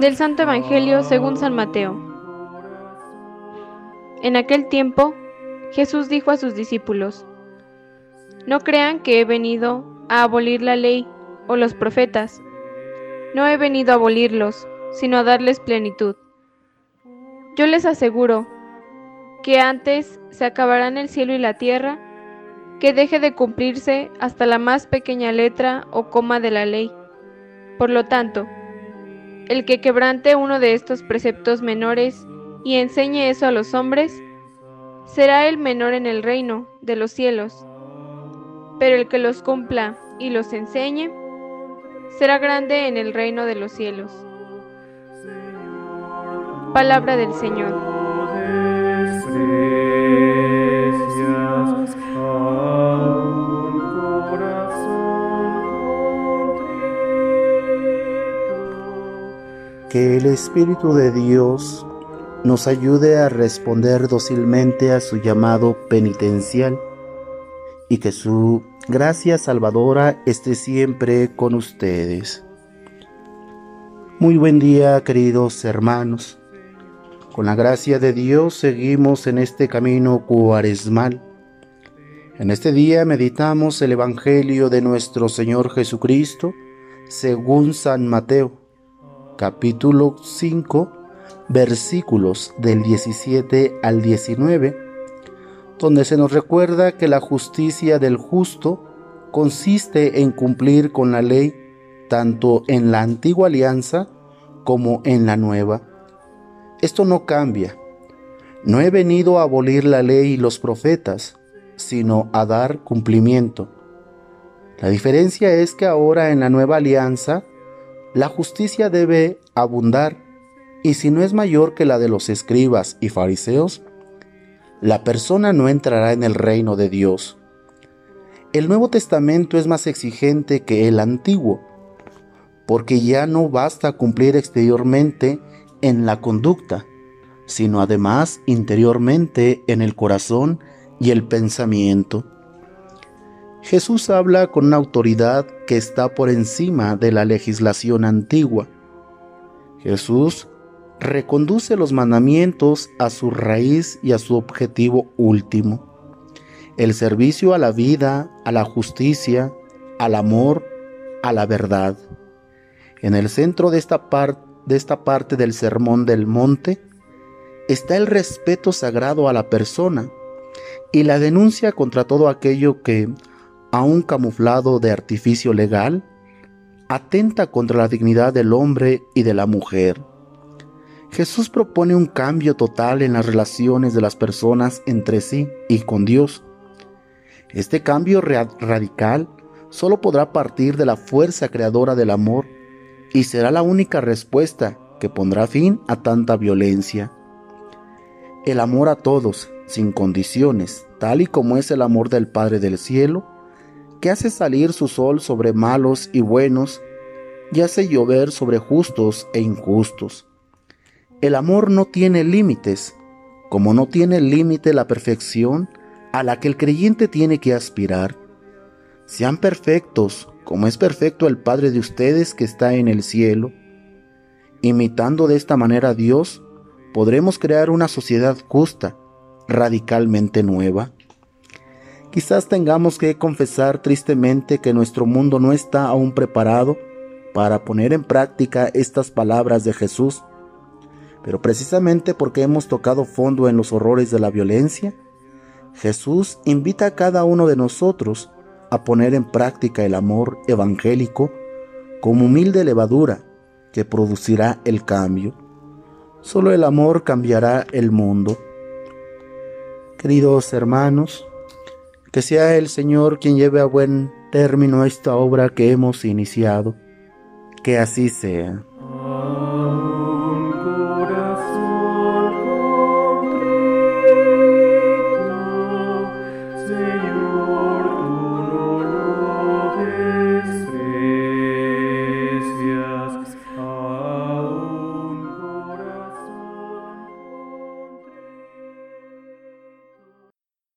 Del Santo Evangelio según San Mateo. En aquel tiempo, Jesús dijo a sus discípulos, No crean que he venido a abolir la ley o los profetas. No he venido a abolirlos, sino a darles plenitud. Yo les aseguro que antes se acabarán el cielo y la tierra, que deje de cumplirse hasta la más pequeña letra o coma de la ley. Por lo tanto, el que quebrante uno de estos preceptos menores y enseñe eso a los hombres, será el menor en el reino de los cielos. Pero el que los cumpla y los enseñe, será grande en el reino de los cielos. Palabra del Señor. Que el Espíritu de Dios nos ayude a responder dócilmente a su llamado penitencial y que su gracia salvadora esté siempre con ustedes. Muy buen día queridos hermanos. Con la gracia de Dios seguimos en este camino cuaresmal. En este día meditamos el Evangelio de nuestro Señor Jesucristo según San Mateo capítulo 5, versículos del 17 al 19, donde se nos recuerda que la justicia del justo consiste en cumplir con la ley tanto en la antigua alianza como en la nueva. Esto no cambia. No he venido a abolir la ley y los profetas, sino a dar cumplimiento. La diferencia es que ahora en la nueva alianza la justicia debe abundar, y si no es mayor que la de los escribas y fariseos, la persona no entrará en el reino de Dios. El Nuevo Testamento es más exigente que el Antiguo, porque ya no basta cumplir exteriormente en la conducta, sino además interiormente en el corazón y el pensamiento. Jesús habla con una autoridad que está por encima de la legislación antigua. Jesús reconduce los mandamientos a su raíz y a su objetivo último, el servicio a la vida, a la justicia, al amor, a la verdad. En el centro de esta, de esta parte del Sermón del Monte está el respeto sagrado a la persona y la denuncia contra todo aquello que aún camuflado de artificio legal, atenta contra la dignidad del hombre y de la mujer. Jesús propone un cambio total en las relaciones de las personas entre sí y con Dios. Este cambio radical solo podrá partir de la fuerza creadora del amor y será la única respuesta que pondrá fin a tanta violencia. El amor a todos, sin condiciones, tal y como es el amor del Padre del Cielo, que hace salir su sol sobre malos y buenos, y hace llover sobre justos e injustos. El amor no tiene límites, como no tiene límite la perfección a la que el creyente tiene que aspirar. Sean perfectos, como es perfecto el Padre de ustedes que está en el cielo. Imitando de esta manera a Dios, podremos crear una sociedad justa, radicalmente nueva. Quizás tengamos que confesar tristemente que nuestro mundo no está aún preparado para poner en práctica estas palabras de Jesús, pero precisamente porque hemos tocado fondo en los horrores de la violencia, Jesús invita a cada uno de nosotros a poner en práctica el amor evangélico como humilde levadura que producirá el cambio. Solo el amor cambiará el mundo. Queridos hermanos, que sea el Señor quien lleve a buen término esta obra que hemos iniciado. Que así sea.